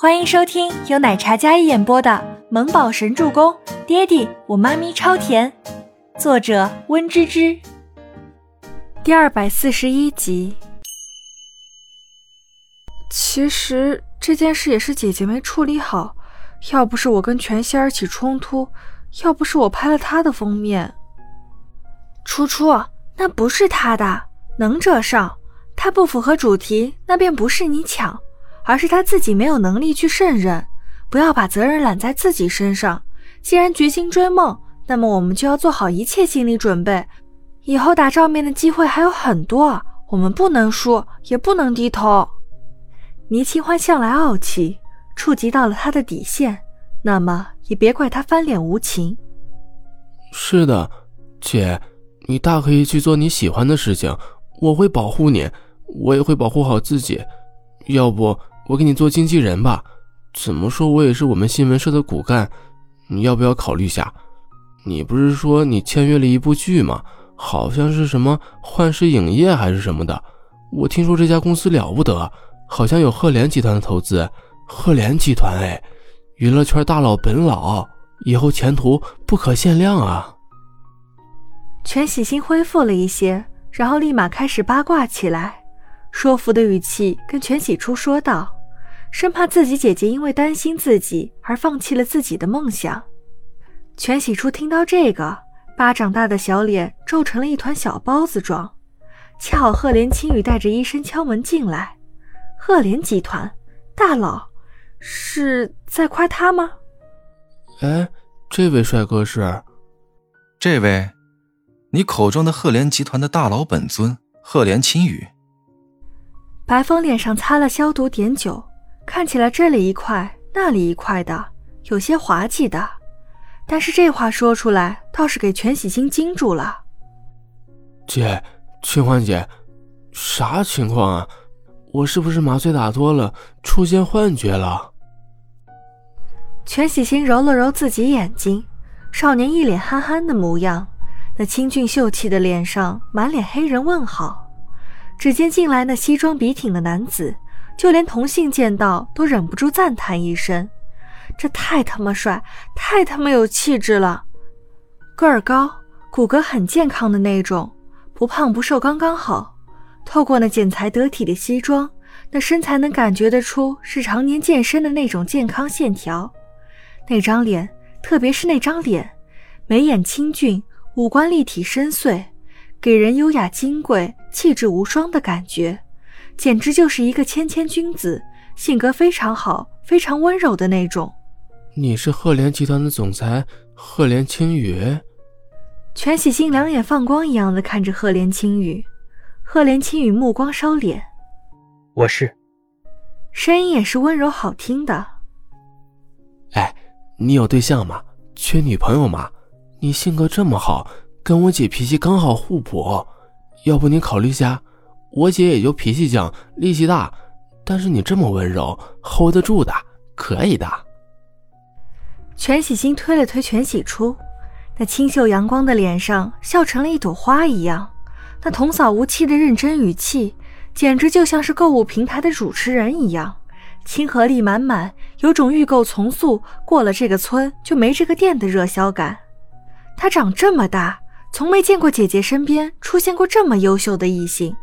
欢迎收听由奶茶嘉一演播的《萌宝神助攻》，爹地我妈咪超甜，作者温芝芝。第二百四十一集。其实这件事也是姐姐没处理好，要不是我跟全仙儿起冲突，要不是我拍了他的封面，初初那不是他的，能者上，他不符合主题，那便不是你抢。而是他自己没有能力去胜任，不要把责任揽在自己身上。既然决心追梦，那么我们就要做好一切心理准备。以后打照面的机会还有很多，我们不能输，也不能低头。倪清欢向来傲气，触及到了他的底线，那么也别怪他翻脸无情。是的，姐，你大可以去做你喜欢的事情，我会保护你，我也会保护好自己。要不？我给你做经纪人吧，怎么说我也是我们新闻社的骨干，你要不要考虑下？你不是说你签约了一部剧吗？好像是什么幻视影业还是什么的。我听说这家公司了不得，好像有赫连集团的投资。赫连集团，哎，娱乐圈大佬本老，以后前途不可限量啊！全喜星恢复了一些，然后立马开始八卦起来，说服的语气跟全喜初说道。生怕自己姐姐因为担心自己而放弃了自己的梦想。全喜初听到这个，巴掌大的小脸皱成了一团小包子状。恰好赫连青羽带着医生敲门进来。赫连集团大佬是在夸他吗？哎，这位帅哥是？这位，你口中的赫连集团的大佬本尊赫连青羽。白风脸上擦了消毒碘酒。看起来这里一块，那里一块的，有些滑稽的。但是这话说出来，倒是给全喜星惊住了。姐，清欢姐，啥情况啊？我是不是麻醉打多了，出现幻觉了？全喜星揉了揉自己眼睛，少年一脸憨憨的模样，那清俊秀气的脸上满脸黑人问号。只见进来那西装笔挺的男子。就连同性见到都忍不住赞叹一声：“这太他妈帅，太他妈有气质了！个儿高，骨骼很健康的那种，不胖不瘦，刚刚好。透过那剪裁得体的西装，那身材能感觉得出是常年健身的那种健康线条。那张脸，特别是那张脸，眉眼清俊，五官立体深邃，给人优雅金贵、气质无双的感觉。”简直就是一个谦谦君子，性格非常好，非常温柔的那种。你是赫连集团的总裁赫连青羽？全喜星两眼放光一样的看着赫连青羽，赫连青羽目光收敛。我是。声音也是温柔好听的。哎，你有对象吗？缺女朋友吗？你性格这么好，跟我姐脾气刚好互补，要不你考虑下？我姐也就脾气犟，力气大，但是你这么温柔，hold 得住的，可以的。全喜星推了推全喜初，那清秀阳光的脸上笑成了一朵花一样，那童叟无欺的认真语气，简直就像是购物平台的主持人一样，亲和力满满，有种预购从速，过了这个村就没这个店的热销感。他长这么大，从没见过姐姐身边出现过这么优秀的异性。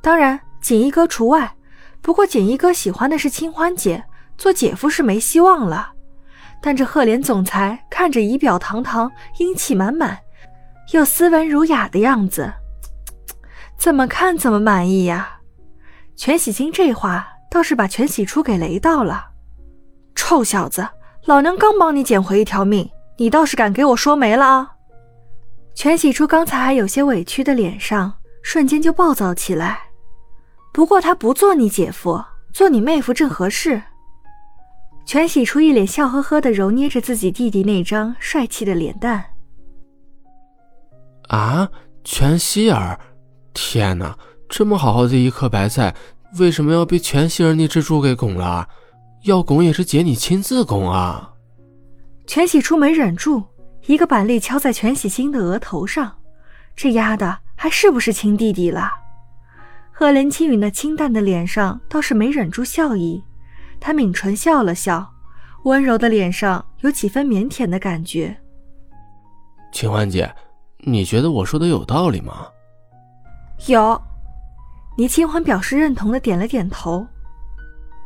当然，锦衣哥除外。不过，锦衣哥喜欢的是清欢姐，做姐夫是没希望了。但这赫连总裁看着仪表堂堂、英气满满，又斯文儒雅的样子，怎么看怎么满意呀？全喜星这话倒是把全喜初给雷到了。臭小子，老娘刚帮你捡回一条命，你倒是敢给我说没了啊！全喜初刚才还有些委屈的脸上，瞬间就暴躁起来。不过他不做你姐夫，做你妹夫正合适。全喜初一脸笑呵呵的揉捏着自己弟弟那张帅气的脸蛋。啊，全希儿，天哪，这么好好的一颗白菜，为什么要被全希儿那只猪给拱了？要拱也是姐你亲自拱啊！全喜初没忍住，一个板栗敲在全喜星的额头上，这丫的还是不是亲弟弟了？赫连青羽那清淡的脸上倒是没忍住笑意，他抿唇笑了笑，温柔的脸上有几分腼腆的感觉。清欢姐，你觉得我说的有道理吗？有。倪清欢表示认同的点了点头。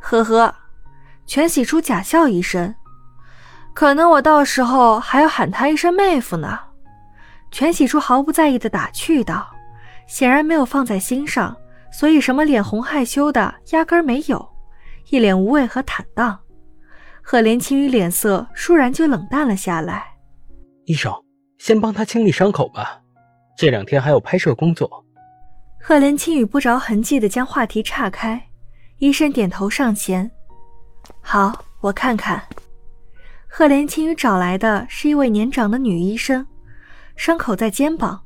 呵呵，全喜初假笑一声。可能我到时候还要喊他一声妹夫呢。全喜初毫不在意的打趣道，显然没有放在心上，所以什么脸红害羞的压根儿没有，一脸无畏和坦荡。赫连青羽脸色倏然就冷淡了下来。医生，先帮他清理伤口吧，这两天还有拍摄工作。赫连青羽不着痕迹地将话题岔开，医生点头上前：“好，我看看。”赫连青羽找来的是一位年长的女医生，伤口在肩膀。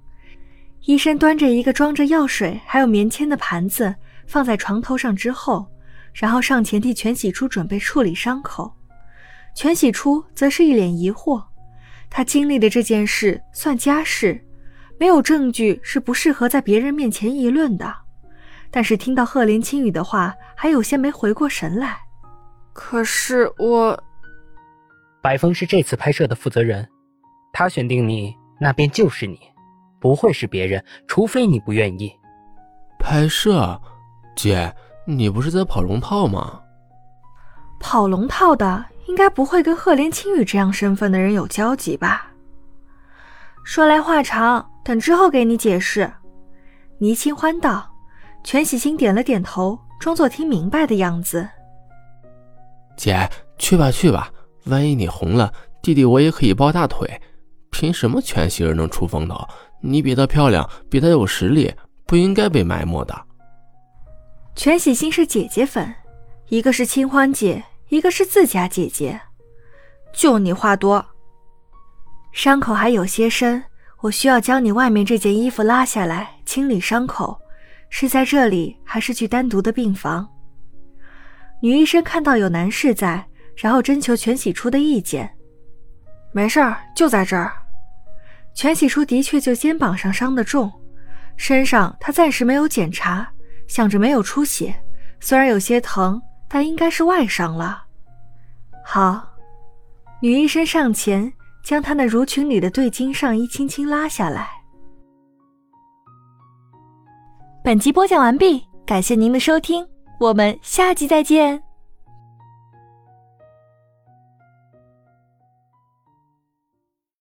医生端着一个装着药水还有棉签的盘子放在床头上之后，然后上前替全喜初准备处理伤口。全喜初则是一脸疑惑，他经历的这件事算家事。没有证据是不适合在别人面前议论的，但是听到赫连青雨的话，还有些没回过神来。可是我，白风是这次拍摄的负责人，他选定你，那便就是你，不会是别人，除非你不愿意。拍摄，姐，你不是在跑龙套吗？跑龙套的应该不会跟赫连青羽这样身份的人有交集吧？说来话长。等之后给你解释。”倪清欢道。全喜星点了点头，装作听明白的样子。“姐，去吧去吧，万一你红了，弟弟我也可以抱大腿。凭什么全喜儿能出风头？你比她漂亮，比她有实力，不应该被埋没的。”全喜心是姐姐粉，一个是清欢姐，一个是自家姐姐，就你话多。伤口还有些深。我需要将你外面这件衣服拉下来清理伤口，是在这里还是去单独的病房？女医生看到有男士在，然后征求全喜初的意见。没事儿，就在这儿。全喜初的确就肩膀上伤得重，身上他暂时没有检查，想着没有出血，虽然有些疼，但应该是外伤了。好，女医生上前。将他那襦裙里的对襟上衣轻轻拉下来。本集播讲完毕，感谢您的收听，我们下集再见。